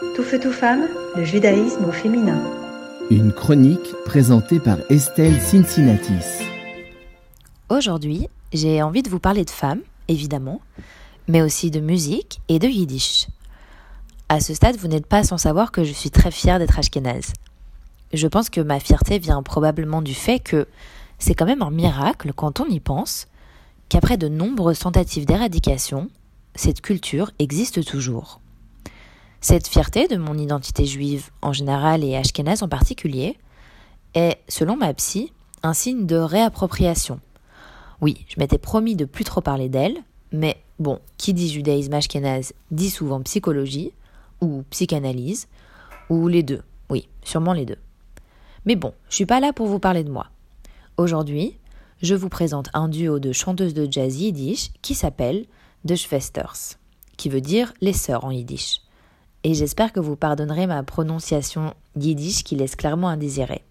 Tout feu, tout femme, le judaïsme au féminin. Une chronique présentée par Estelle Cincinnatis. Aujourd'hui, j'ai envie de vous parler de femmes, évidemment, mais aussi de musique et de yiddish. À ce stade, vous n'êtes pas sans savoir que je suis très fière d'être ashkénaze. Je pense que ma fierté vient probablement du fait que c'est quand même un miracle quand on y pense qu'après de nombreuses tentatives d'éradication, cette culture existe toujours. Cette fierté de mon identité juive en général et ashkénaze en particulier est, selon ma psy, un signe de réappropriation. Oui, je m'étais promis de plus trop parler d'elle, mais bon, qui dit judaïsme ashkénaze dit souvent psychologie, ou psychanalyse, ou les deux. Oui, sûrement les deux. Mais bon, je suis pas là pour vous parler de moi. Aujourd'hui, je vous présente un duo de chanteuses de jazz yiddish qui s'appelle The Schwesters, qui veut dire les sœurs en yiddish et j'espère que vous pardonnerez ma prononciation yiddish qui laisse clairement à désirer.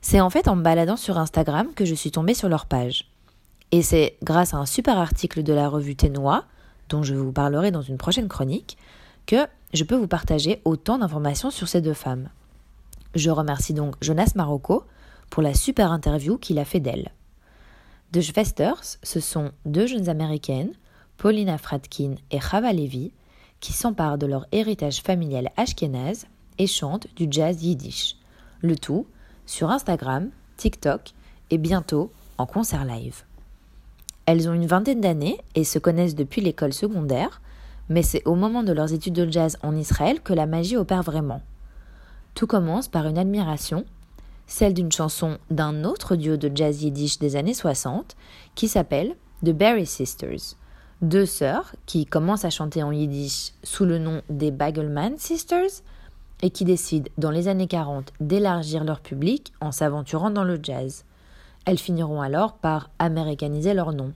C'est en fait en me baladant sur Instagram que je suis tombée sur leur page. Et c'est grâce à un super article de la revue Ténois, dont je vous parlerai dans une prochaine chronique, que je peux vous partager autant d'informations sur ces deux femmes. Je remercie donc Jonas Marocco pour la super interview qu'il a fait d'elle. De Schwesters, ce sont deux jeunes américaines, Paulina Fradkin et Chava Levy, qui s'emparent de leur héritage familial ashkénaze et chantent du jazz yiddish. Le tout sur Instagram, TikTok et bientôt en concert live. Elles ont une vingtaine d'années et se connaissent depuis l'école secondaire, mais c'est au moment de leurs études de jazz en Israël que la magie opère vraiment. Tout commence par une admiration, celle d'une chanson d'un autre duo de jazz yiddish des années 60 qui s'appelle The Berry Sisters, deux sœurs qui commencent à chanter en yiddish sous le nom des Bagelman Sisters et qui décident dans les années 40 d'élargir leur public en s'aventurant dans le jazz. Elles finiront alors par américaniser leur nom.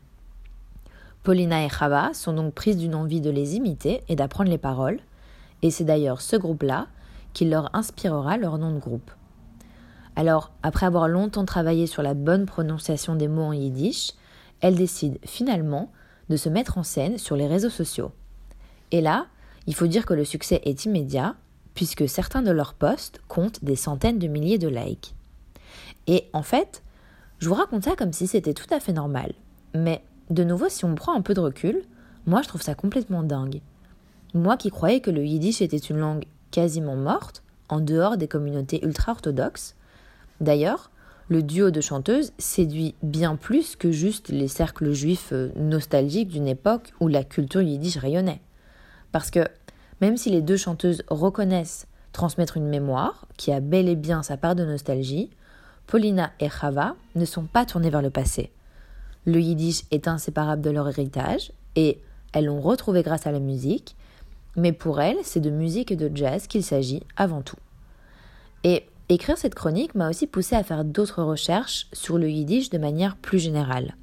Paulina et Chava sont donc prises d'une envie de les imiter et d'apprendre les paroles, et c'est d'ailleurs ce groupe-là qui leur inspirera leur nom de groupe. Alors, après avoir longtemps travaillé sur la bonne prononciation des mots en yiddish, elles décident finalement de se mettre en scène sur les réseaux sociaux. Et là, il faut dire que le succès est immédiat, puisque certains de leurs posts comptent des centaines de milliers de likes. Et en fait, je vous raconte ça comme si c'était tout à fait normal. Mais de nouveau, si on prend un peu de recul, moi je trouve ça complètement dingue. Moi qui croyais que le yiddish était une langue quasiment morte, en dehors des communautés ultra-orthodoxes. D'ailleurs, le duo de chanteuses séduit bien plus que juste les cercles juifs euh, nostalgiques d'une époque où la culture yiddish rayonnait. Parce que même si les deux chanteuses reconnaissent transmettre une mémoire qui a bel et bien sa part de nostalgie, Paulina et Chava ne sont pas tournées vers le passé. Le yiddish est inséparable de leur héritage et elles l'ont retrouvé grâce à la musique, mais pour elles, c'est de musique et de jazz qu'il s'agit avant tout. Et Écrire cette chronique m'a aussi poussé à faire d'autres recherches sur le yiddish de manière plus générale.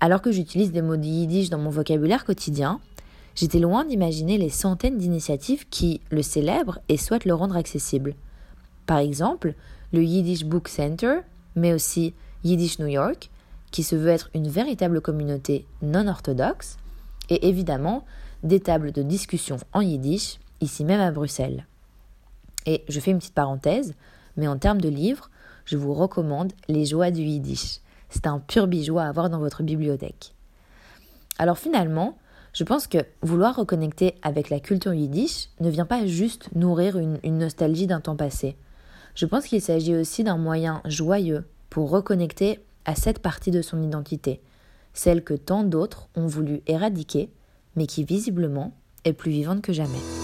Alors que j'utilise des mots de yiddish dans mon vocabulaire quotidien, j'étais loin d'imaginer les centaines d'initiatives qui le célèbrent et souhaitent le rendre accessible. Par exemple, le Yiddish Book Center, mais aussi Yiddish New York, qui se veut être une véritable communauté non orthodoxe, et évidemment des tables de discussion en yiddish, ici même à Bruxelles. Et je fais une petite parenthèse, mais en termes de livres, je vous recommande Les joies du Yiddish. C'est un pur bijou à avoir dans votre bibliothèque. Alors finalement, je pense que vouloir reconnecter avec la culture yiddish ne vient pas juste nourrir une, une nostalgie d'un temps passé. Je pense qu'il s'agit aussi d'un moyen joyeux pour reconnecter à cette partie de son identité, celle que tant d'autres ont voulu éradiquer, mais qui visiblement est plus vivante que jamais.